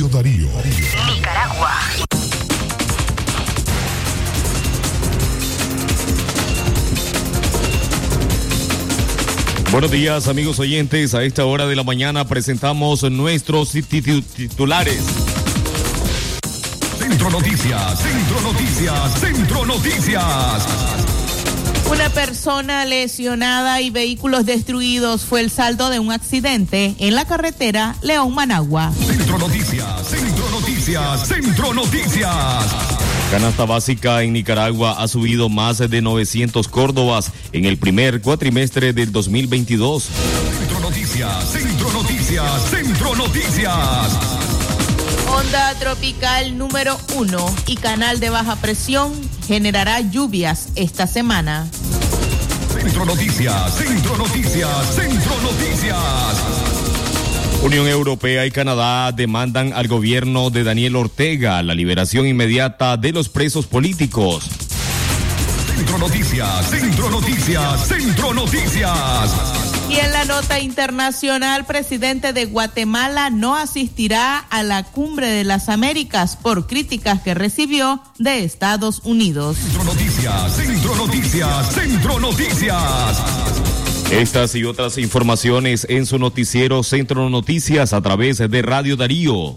Radio Darío. Nicaragua. Buenos días amigos oyentes, a esta hora de la mañana presentamos nuestros titulares. Centro Noticias, Centro Noticias, Centro Noticias. Una persona lesionada y vehículos destruidos fue el saldo de un accidente en la carretera León Managua. Centro Noticias, Centro Noticias, Centro Noticias. Canasta básica en Nicaragua ha subido más de 900 córdobas en el primer cuatrimestre del 2022. Centro Noticias, Centro Noticias, Centro Noticias. Onda tropical número uno y canal de baja presión generará lluvias esta semana. Centro Noticias, Centro Noticias, Centro Noticias. Unión Europea y Canadá demandan al gobierno de Daniel Ortega la liberación inmediata de los presos políticos. Centro Noticias, Centro Noticias, Centro Noticias. Y en la nota internacional, presidente de Guatemala no asistirá a la cumbre de las Américas por críticas que recibió de Estados Unidos. Centro Noticias, Centro Noticias, Centro Noticias. Estas y otras informaciones en su noticiero Centro Noticias a través de Radio Darío.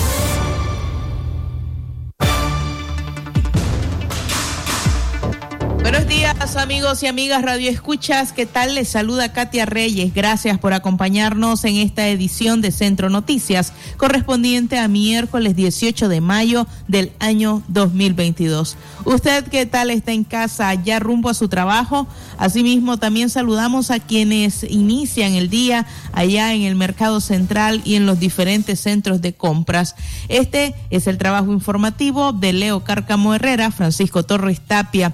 Buenos días amigos y amigas Radio Escuchas, ¿qué tal? Les saluda Katia Reyes. Gracias por acompañarnos en esta edición de Centro Noticias, correspondiente a miércoles 18 de mayo del año 2022. ¿Usted qué tal está en casa ya rumbo a su trabajo? Asimismo, también saludamos a quienes inician el día allá en el Mercado Central y en los diferentes centros de compras. Este es el trabajo informativo de Leo Cárcamo Herrera, Francisco Torres Tapia,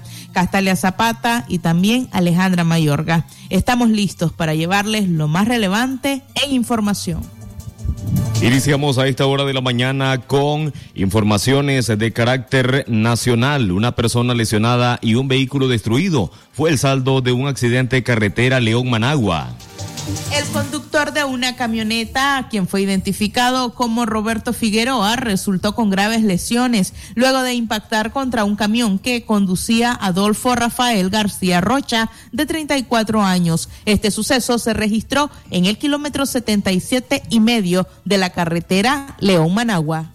Zapata y también Alejandra Mayorga. Estamos listos para llevarles lo más relevante en información. Iniciamos a esta hora de la mañana con informaciones de carácter nacional. Una persona lesionada y un vehículo destruido fue el saldo de un accidente carretera León-Managua. El conductor de una camioneta, quien fue identificado como Roberto Figueroa, resultó con graves lesiones luego de impactar contra un camión que conducía Adolfo Rafael García Rocha, de 34 años. Este suceso se registró en el kilómetro 77 y medio de la carretera León-Managua.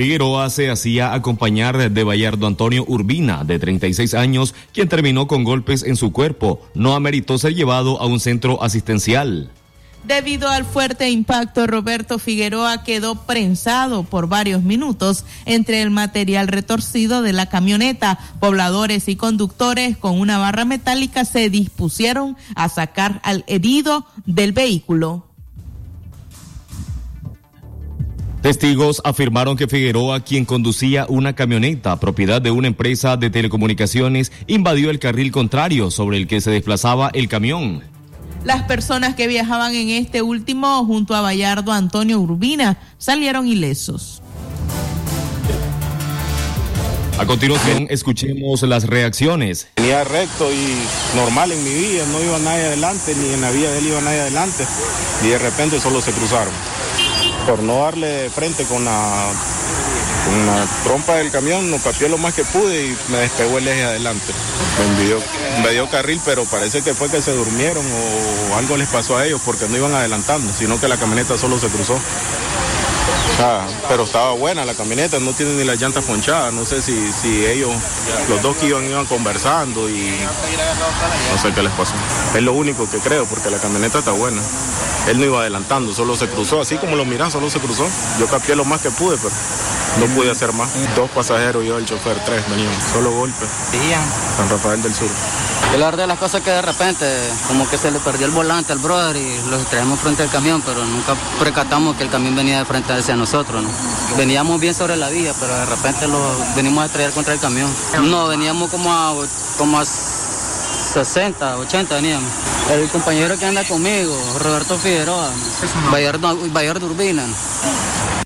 Figueroa se hacía acompañar de Bayardo Antonio Urbina, de 36 años, quien terminó con golpes en su cuerpo. No ameritó ser llevado a un centro asistencial. Debido al fuerte impacto, Roberto Figueroa quedó prensado por varios minutos entre el material retorcido de la camioneta. Pobladores y conductores con una barra metálica se dispusieron a sacar al herido del vehículo. Testigos afirmaron que Figueroa, quien conducía una camioneta propiedad de una empresa de telecomunicaciones, invadió el carril contrario sobre el que se desplazaba el camión. Las personas que viajaban en este último junto a Bayardo Antonio Urbina salieron ilesos. A continuación, escuchemos las reacciones. Venía recto y normal en mi vía, no iba nadie adelante, ni en la vía de él iba nadie adelante, y de repente solo se cruzaron. Por no darle frente con la, trompa del camión, lo capié lo más que pude y me despegó el eje adelante. Me dio, me dio carril, pero parece que fue que se durmieron o algo les pasó a ellos porque no iban adelantando, sino que la camioneta solo se cruzó. Pero estaba buena la camioneta, no tiene ni las llantas ponchadas. No sé si, si ellos, los dos que iban, iban conversando y no sé qué les pasó. Es lo único que creo, porque la camioneta está buena. Él no iba adelantando, solo se cruzó, así como lo miran, solo se cruzó. Yo capié lo más que pude, pero no pude hacer más. Dos pasajeros y yo el chofer, tres venían, solo golpe. San Rafael del Sur. Y la verdad de las cosas que de repente como que se le perdió el volante al brother y lo traemos frente al camión, pero nunca precatamos que el camión venía de frente hacia nosotros, ¿no? Veníamos bien sobre la vía, pero de repente lo venimos a estrellar contra el camión. No, veníamos como a, como a 60, 80 veníamos. El compañero que anda conmigo, Roberto Figueroa, Bayard Urbina. Eran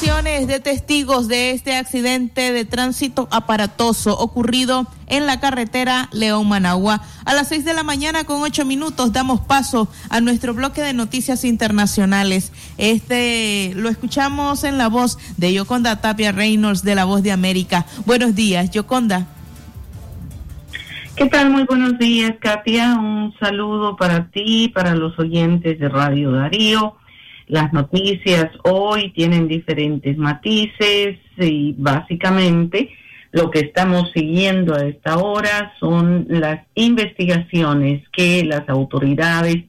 de testigos de este accidente de tránsito aparatoso ocurrido en la carretera León Managua. A las seis de la mañana con ocho minutos damos paso a nuestro bloque de noticias internacionales. Este lo escuchamos en la voz de Yoconda Tapia Reynolds de La Voz de América. Buenos días, Yoconda. ¿Qué tal? Muy buenos días, Katia. Un saludo para ti, para los oyentes de Radio Darío las noticias hoy tienen diferentes matices y básicamente lo que estamos siguiendo a esta hora son las investigaciones que las autoridades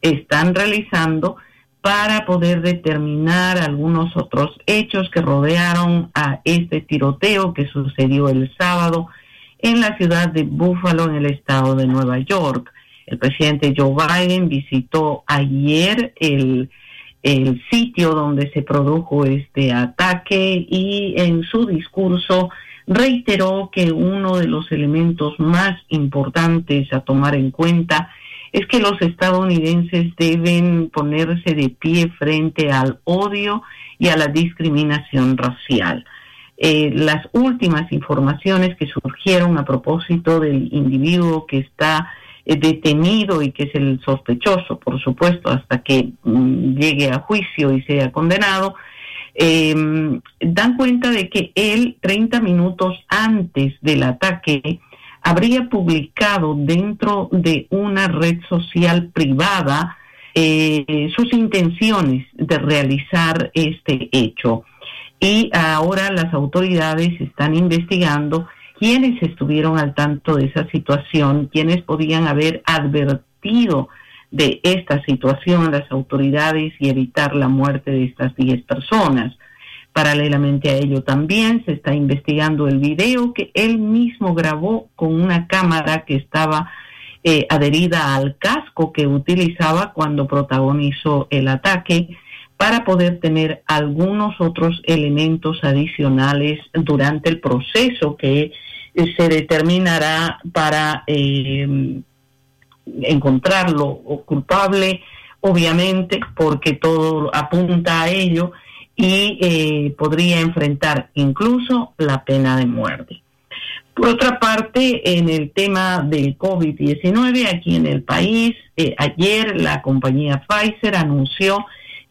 están realizando para poder determinar algunos otros hechos que rodearon a este tiroteo que sucedió el sábado en la ciudad de Buffalo, en el estado de Nueva York. El presidente Joe Biden visitó ayer el el sitio donde se produjo este ataque y en su discurso reiteró que uno de los elementos más importantes a tomar en cuenta es que los estadounidenses deben ponerse de pie frente al odio y a la discriminación racial. Eh, las últimas informaciones que surgieron a propósito del individuo que está detenido y que es el sospechoso, por supuesto, hasta que mm, llegue a juicio y sea condenado, em, dan cuenta de que él, 30 minutos antes del ataque, habría publicado dentro de una red social privada eh, sus intenciones de realizar este hecho. Y ahora las autoridades están investigando quiénes estuvieron al tanto de esa situación, quiénes podían haber advertido de esta situación a las autoridades y evitar la muerte de estas 10 personas. Paralelamente a ello también se está investigando el video que él mismo grabó con una cámara que estaba eh, adherida al casco que utilizaba cuando protagonizó el ataque para poder tener algunos otros elementos adicionales durante el proceso que se determinará para eh, encontrarlo culpable, obviamente, porque todo apunta a ello y eh, podría enfrentar incluso la pena de muerte. Por otra parte, en el tema del COVID-19 aquí en el país, eh, ayer la compañía Pfizer anunció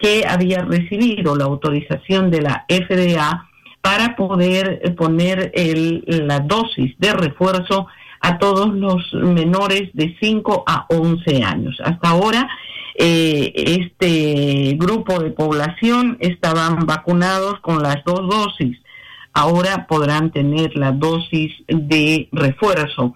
que había recibido la autorización de la FDA para poder eh, poner el, la dosis de refuerzo a todos los menores de 5 a 11 años. Hasta ahora, eh, este grupo de población estaban vacunados con las dos dosis. Ahora podrán tener la dosis de refuerzo.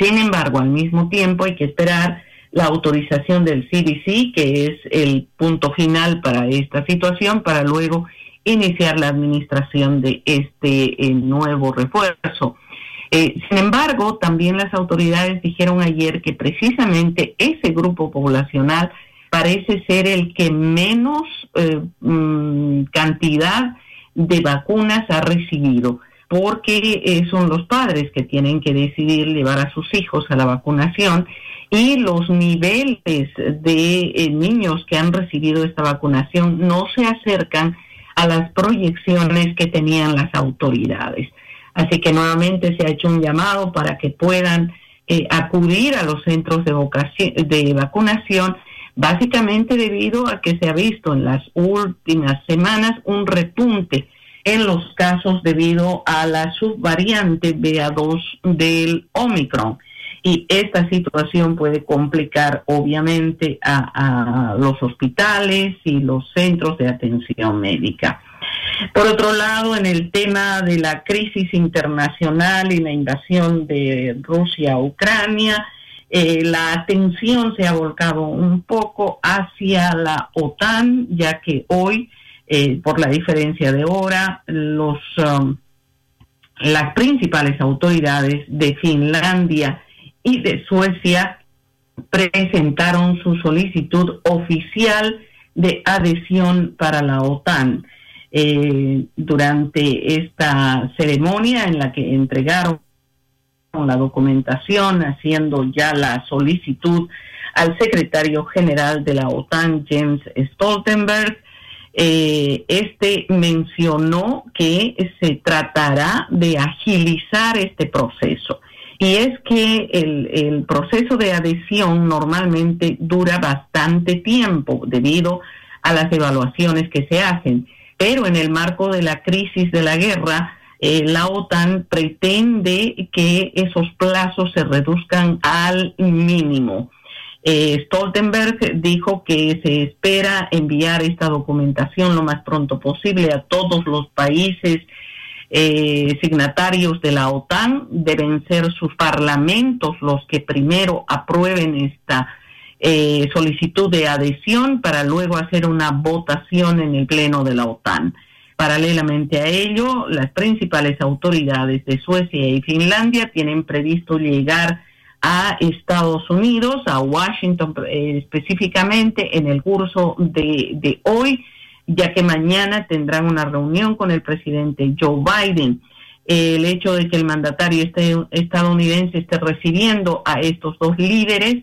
Sin embargo, al mismo tiempo hay que esperar la autorización del CDC, que es el punto final para esta situación, para luego iniciar la administración de este eh, nuevo refuerzo. Eh, sin embargo, también las autoridades dijeron ayer que precisamente ese grupo poblacional parece ser el que menos eh, mm, cantidad de vacunas ha recibido, porque son los padres que tienen que decidir llevar a sus hijos a la vacunación y los niveles de niños que han recibido esta vacunación no se acercan a las proyecciones que tenían las autoridades. Así que nuevamente se ha hecho un llamado para que puedan eh, acudir a los centros de, de vacunación, básicamente debido a que se ha visto en las últimas semanas un repunte en los casos debido a la subvariante BA2 del Omicron y esta situación puede complicar obviamente a, los hospitales y los centros de atención médica. Por otro lado, en el tema de la crisis internacional y la invasión de Rusia a Ucrania, eh, la atención se ha volcado un poco hacia la OTAN, ya que hoy, eh, por la diferencia de hora, los, um, las principales autoridades de Finlandia y de Suecia presentaron su solicitud oficial de adhesión para la OTAN. eh, durante esta ceremonia en la que entregaron la documentación, haciendo ya la solicitud al secretario general de la OTAN, James Stoltenberg. Eh, este mencionó que se tratará de agilizar este proceso. Y es que el, proceso de adhesión normalmente dura bastante tiempo debido a las evaluaciones que se hacen. Pero en el marco de la crisis de la guerra, eh, la OTAN pretende que esos plazos se reduzcan al mínimo. Eh, Stoltenberg dijo que se espera enviar esta documentación lo más pronto posible a todos los países eh, signatarios de la OTAN. Deben ser sus parlamentos los que primero aprueben esta solicitud de adhesión para luego hacer una votación en el Pleno de la OTAN. Paralelamente a ello, las principales autoridades de Suecia y Finlandia tienen previsto llegar a Estados Unidos, a Washington eh, específicamente en el curso de, hoy, ya que mañana tendrán una reunión con el presidente Joe Biden. El hecho de que el mandatario estadounidense esté recibiendo a estos dos líderes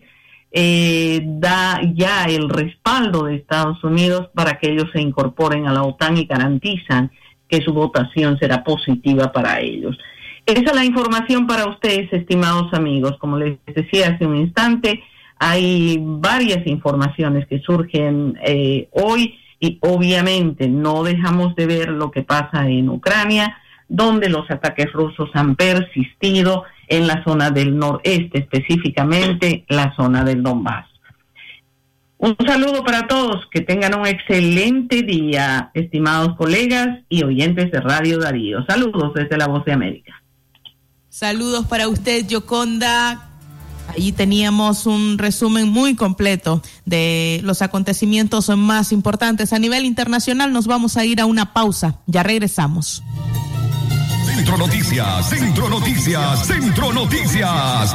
eh, da ya el respaldo de Estados Unidos para que ellos se incorporen a la OTAN y garantizan que su votación será positiva para ellos. Esa es la información para ustedes, estimados amigos. Como les decía hace un instante, hay varias informaciones que surgen eh, hoy y obviamente no dejamos de ver lo que pasa en Ucrania, donde los ataques rusos han persistido en la zona del noreste, específicamente la zona del Donbass. Un saludo para todos, que tengan un excelente día, estimados colegas y oyentes de Radio Darío. Saludos desde la Voz de América. Saludos para usted, Yoconda. Allí teníamos un resumen muy completo de los acontecimientos más importantes a nivel internacional. Nos vamos a ir a una pausa. Ya regresamos. Centro Noticias, Centro Noticias, Centro Noticias.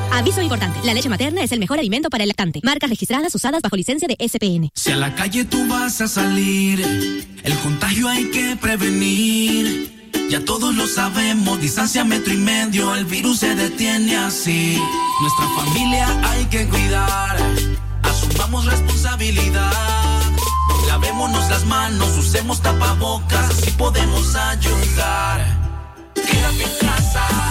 Aviso importante, la leche materna es el mejor alimento para el lactante. Marcas registradas usadas bajo licencia de SPN. Si a la calle tú vas a salir, el contagio hay que prevenir. Ya todos lo sabemos, distancia metro y medio, el virus se detiene así. Nuestra familia hay que cuidar, asumamos responsabilidad. Lavémonos las manos, usemos tapabocas, así podemos ayudar. Quédate en casa,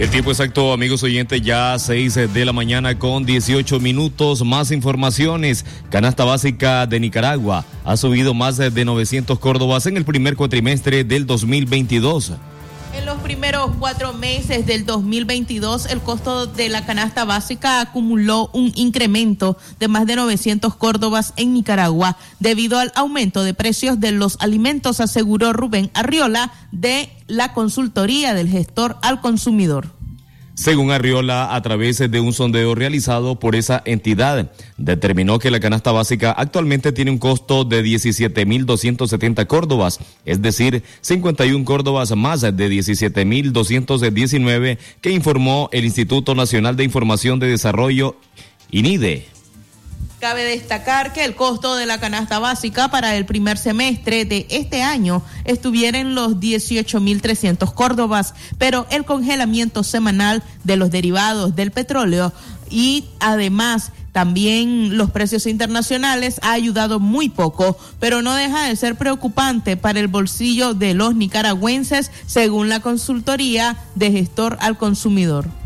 El tiempo exacto, amigos oyentes, ya 6 de la mañana con 18 minutos. Más informaciones. Canasta básica de Nicaragua ha subido más de 900 córdobas en el primer cuatrimestre del 2022. En los primeros cuatro meses del 2022, el costo de la canasta básica acumuló un incremento de más de 900 córdobas en Nicaragua debido al aumento de precios de los alimentos, aseguró Rubén Arriola de la consultoría del gestor al consumidor. Según Arriola, a través de un sondeo realizado por esa entidad, determinó que la canasta básica actualmente tiene un costo de 17.270 córdobas, es decir, 51 córdobas más de 17.219 que informó el Instituto Nacional de Información de Desarrollo, INIDE. Cabe destacar que el costo de la canasta básica para el primer semestre de este año estuviera en los 18.300 córdobas, pero el congelamiento semanal de los derivados del petróleo y además también los precios internacionales ha ayudado muy poco, pero no deja de ser preocupante para el bolsillo de los nicaragüenses, según la consultoría de gestor al consumidor.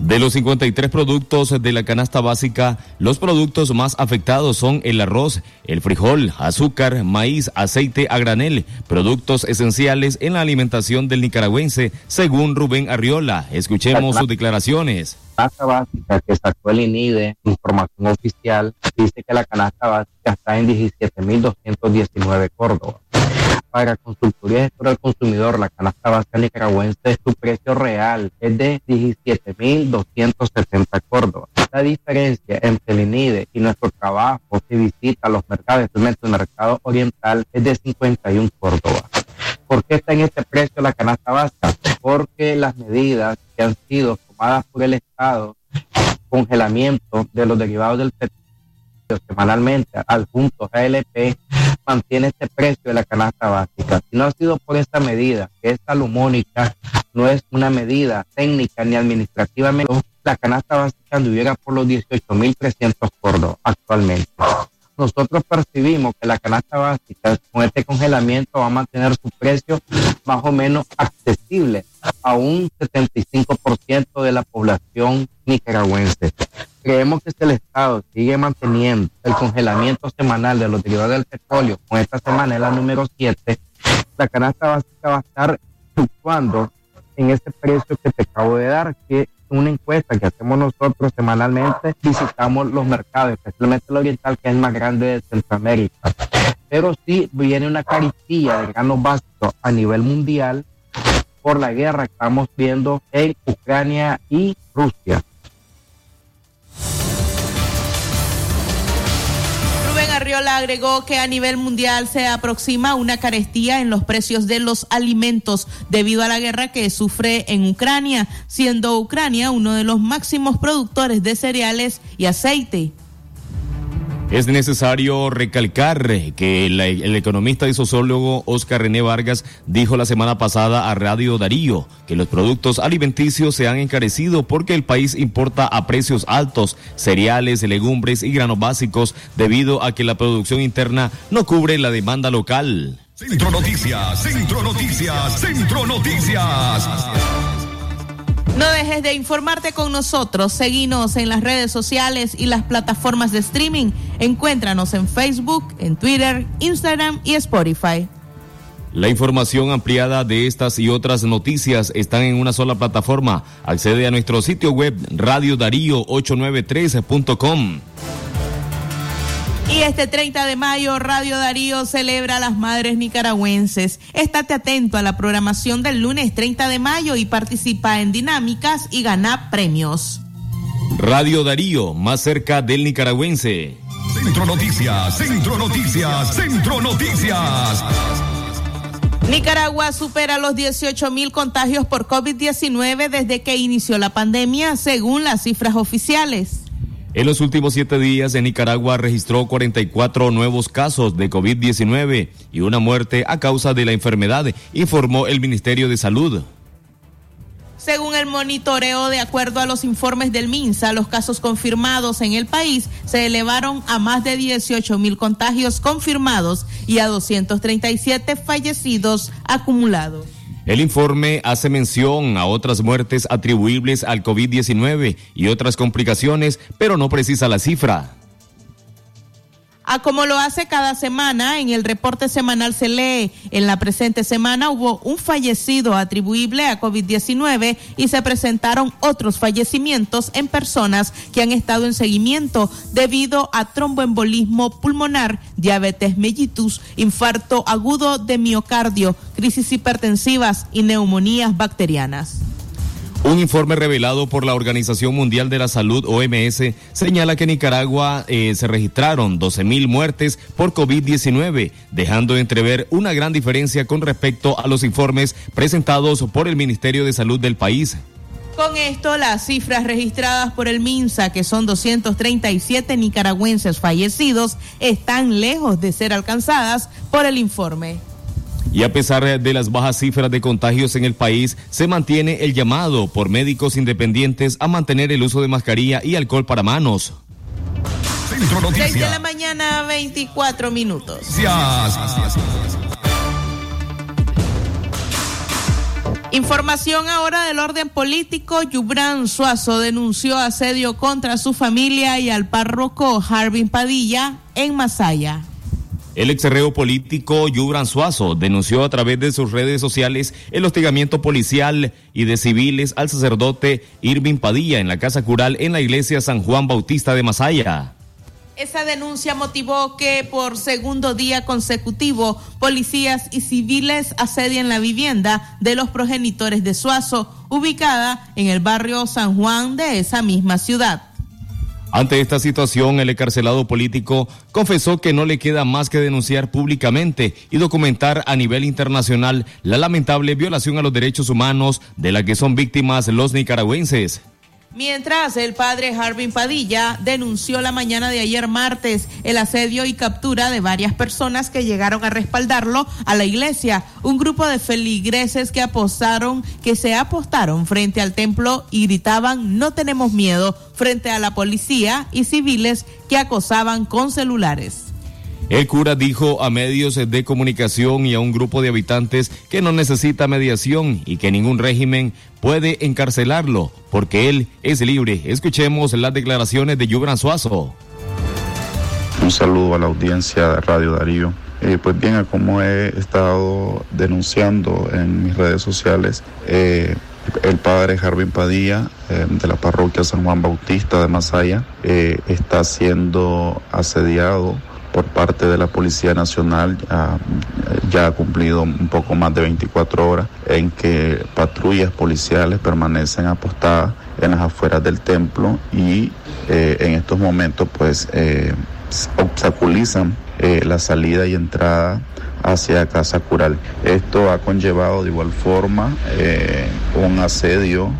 De los 53 productos de la canasta básica, los productos más afectados son el arroz, el frijol, azúcar, maíz, aceite a granel, productos esenciales en la alimentación del nicaragüense, según Rubén Arriola. Escuchemos sus declaraciones. La canasta básica que sacó el INIDE, información oficial, dice que la canasta básica está en 17.219 Córdoba para consultoría gestora del consumidor, la canasta básica nicaragüense, su precio real es de 17.270 córdobas. La diferencia entre el INIDE y nuestro trabajo que visita los mercados, el mercado oriental, es de 51 córdobas. ¿Por qué está en este precio la canasta básica? Porque las medidas que han sido tomadas por el Estado, congelamiento de los derivados del petróleo semanalmente al punto GLP, mantiene este precio de la canasta básica. Si no ha sido por esta medida, que es salomónica, no es una medida técnica ni administrativamente, la canasta básica anduviera por los 18.300 cordos actualmente. Nosotros percibimos que la canasta básica con este congelamiento va a mantener su precio más o menos accesible a un 75% de la población nicaragüense. Creemos que si el Estado sigue manteniendo el congelamiento semanal de los derivados del petróleo, con esta semana es la número 7, la canasta básica va a estar fluctuando en ese precio que te acabo de dar, que una encuesta que hacemos nosotros semanalmente, visitamos los mercados, especialmente el oriental, que es el más grande de Centroamérica. Pero sí viene una carestía de granos básicos a nivel mundial por la guerra que estamos viendo en Ucrania y Rusia. Arriola agregó que a nivel mundial se aproxima una carestía en los precios de los alimentos debido a la guerra que sufre en Ucrania, siendo Ucrania uno de los máximos productores de cereales y aceite. Es necesario recalcar que el, economista y sociólogo Oscar René Vargas dijo la semana pasada a Radio Darío que los productos alimenticios se han encarecido porque el país importa a precios altos cereales, legumbres y granos básicos debido a que la producción interna no cubre la demanda local. Centro Noticias, Centro Noticias, Centro Noticias. No dejes de informarte con nosotros. Seguinos en las redes sociales y las plataformas de streaming. Encuéntranos en Facebook, en Twitter, Instagram y Spotify. La información ampliada de estas y otras noticias están en una sola plataforma. Accede a nuestro sitio web radiodarío893.com. Y este 30 de mayo, Radio Darío celebra a las madres nicaragüenses. Estate atento a la programación del lunes 30 de mayo y participa en dinámicas y gana premios. Radio Darío, más cerca del nicaragüense. Centro Noticias, Centro Noticias, Centro Noticias. Nicaragua supera los 18 mil contagios por COVID-19 desde que inició la pandemia, según las cifras oficiales. En los últimos siete días, en Nicaragua registró 44 nuevos casos de COVID-19 y una muerte a causa de la enfermedad, informó el Ministerio de Salud. Según el monitoreo, de acuerdo a los informes del MINSA, los casos confirmados en el país se elevaron a más de 18 mil contagios confirmados y a 237 fallecidos acumulados. El informe hace mención a otras muertes atribuibles al COVID-19 y otras complicaciones, pero no precisa la cifra. A como lo hace cada semana, en el reporte semanal se lee, en la presente semana hubo un fallecido atribuible a COVID-19 y se presentaron otros fallecimientos en personas que han estado en seguimiento debido a tromboembolismo pulmonar, diabetes mellitus, infarto agudo de miocardio, crisis hipertensivas y neumonías bacterianas. Un informe revelado por la Organización Mundial de la Salud, OMS, señala que en Nicaragua eh, se registraron 12.000 muertes por COVID-19, dejando entrever una gran diferencia con respecto a los informes presentados por el Ministerio de Salud del país. Con esto, las cifras registradas por el MINSA, que son 237 nicaragüenses fallecidos, están lejos de ser alcanzadas por el informe. Y a pesar de las bajas cifras de contagios en el país, se mantiene el llamado por médicos independientes a mantener el uso de mascarilla y alcohol para manos. Centro Noticias. 6 de la mañana, 24 minutos. Información ahora del orden político. Yubran Suazo denunció asedio contra su familia y al párroco Harvin Padilla en Masaya. El exerreo político Yubran Suazo denunció a través de sus redes sociales el hostigamiento policial y de civiles al sacerdote Irving Padilla en la casa cural en la iglesia San Juan Bautista de Masaya. Esa denuncia motivó que por segundo día consecutivo policías y civiles asedian la vivienda de los progenitores de Suazo, ubicada en el barrio San Juan de esa misma ciudad. Ante esta situación, el encarcelado político confesó que no le queda más que denunciar públicamente y documentar a nivel internacional la lamentable violación a los derechos humanos de la que son víctimas los nicaragüenses. Mientras el padre Harvin Padilla denunció la mañana de ayer martes el asedio y captura de varias personas que llegaron a respaldarlo a la iglesia, un grupo de feligreses que apostaron, que se apostaron frente al templo y gritaban no tenemos miedo frente a la policía y civiles que acosaban con celulares. El cura dijo a medios de comunicación y a un grupo de habitantes que no necesita mediación y que ningún régimen puede encarcelarlo porque él es libre. Escuchemos las declaraciones de Yubran Suazo. Un saludo a la audiencia de Radio Darío. Eh, pues bien, como he estado denunciando en mis redes sociales, eh, el padre Jarvin Padilla eh, de la parroquia San Juan Bautista de Masaya está siendo asediado por parte de la Policía Nacional ya, ha cumplido un poco más de 24 horas en que patrullas policiales permanecen apostadas en las afueras del templo y eh, en estos momentos pues eh, obstaculizan eh, la salida y entrada hacia Casa Cural. Esto ha conllevado de igual forma un asedio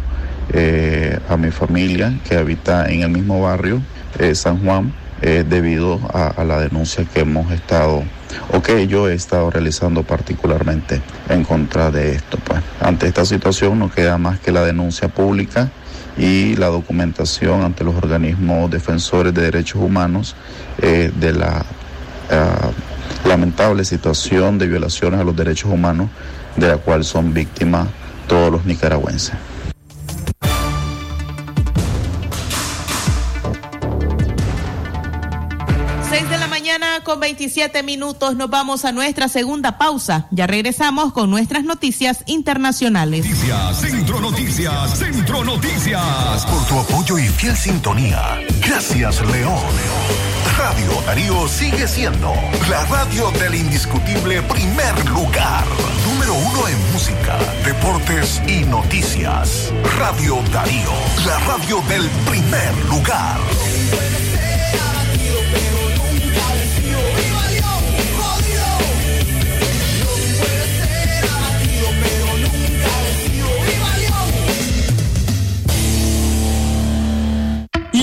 a mi familia que habita en el mismo barrio, San Juan, eh, debido a, la denuncia que hemos estado o que yo he estado realizando particularmente en contra de esto. Pues. Ante esta situación no queda más que la denuncia pública y la documentación ante los organismos defensores de derechos humanos eh, de la ah, lamentable situación de violaciones a los derechos humanos de la cual son víctimas todos los nicaragüenses. 27 minutos nos vamos a nuestra segunda pausa. Ya regresamos con nuestras noticias internacionales. Noticias, Centro Noticias, Centro Noticias. Por tu apoyo y fiel sintonía. Gracias, León. Radio Darío sigue siendo la radio del indiscutible primer lugar. Número uno en música, deportes y noticias. Radio Darío, la radio del primer lugar.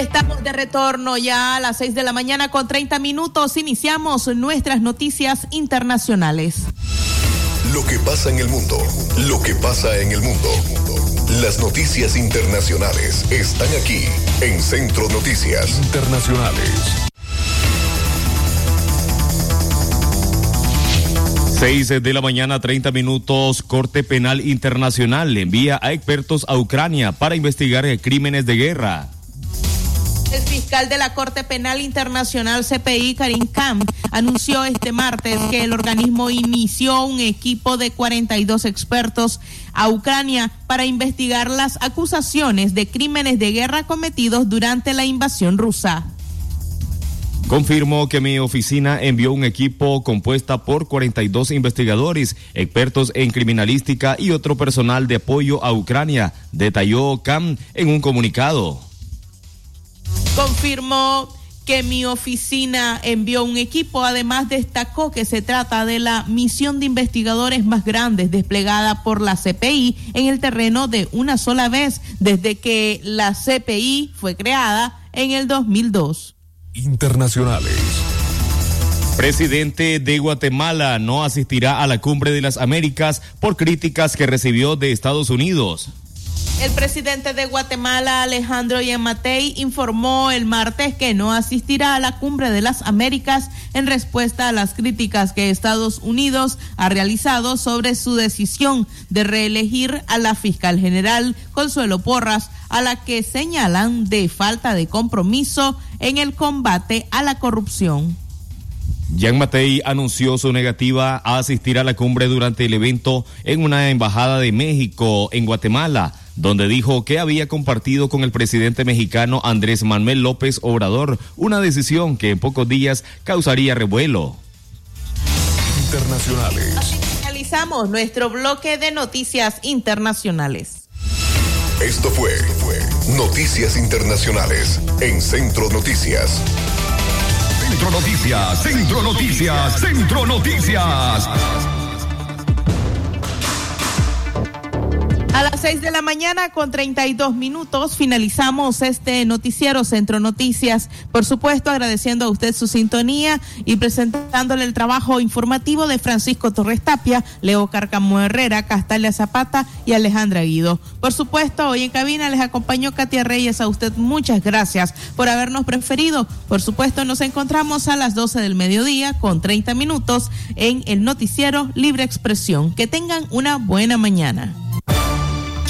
Estamos de retorno ya a las 6 de la mañana con 30 minutos. Iniciamos nuestras noticias internacionales. Lo que pasa en el mundo, lo que pasa en el mundo. Las noticias internacionales están aquí en Centro Noticias Internacionales. 6 de la mañana, 30 minutos. Corte Penal Internacional envía a expertos a Ucrania para investigar crímenes de guerra. El fiscal de la Corte Penal Internacional CPI, Karim Khan, anunció este martes que el organismo inició un equipo de 42 expertos a Ucrania para investigar las acusaciones de crímenes de guerra cometidos durante la invasión rusa. Confirmó que mi oficina envió un equipo compuesta por 42 investigadores, expertos en criminalística y otro personal de apoyo a Ucrania, detalló Khan en un comunicado. Confirmó que mi oficina envió un equipo. Además, destacó que se trata de la misión de investigadores más grande desplegada por la CPI en el terreno de una sola vez desde que la CPI fue creada en el 2002. Internacionales. Presidente de Guatemala no asistirá a la cumbre de las Américas por críticas que recibió de Estados Unidos. El presidente de Guatemala, Alejandro Yamatei, informó el martes que no asistirá a la cumbre de las Américas en respuesta a las críticas que Estados Unidos ha realizado sobre su decisión de reelegir a la fiscal general Consuelo Porras, a la que señalan de falta de compromiso en el combate a la corrupción. Jean Matei anunció su negativa a asistir a la cumbre durante el evento en una embajada de México en Guatemala, donde dijo que había compartido con el presidente mexicano Andrés Manuel López Obrador una decisión que en pocos días causaría revuelo. Internacionales. Así finalizamos nuestro bloque de noticias internacionales. Esto fue, fue Noticias Internacionales en Centro Noticias. Centro Noticias, Centro Noticias, Centro Noticias. A las 6 de la mañana con 32 minutos finalizamos este noticiero Centro Noticias. Por supuesto, agradeciendo a usted su sintonía y presentándole el trabajo informativo de Francisco Torres Tapia, Leo Carcamo Herrera, Castalia Zapata y Alejandra Guido. Por supuesto, hoy en cabina les acompañó Katia Reyes. A usted muchas gracias por habernos preferido. Por supuesto, nos encontramos a las 12 del mediodía con 30 minutos en el noticiero Libre Expresión. Que tengan una buena mañana.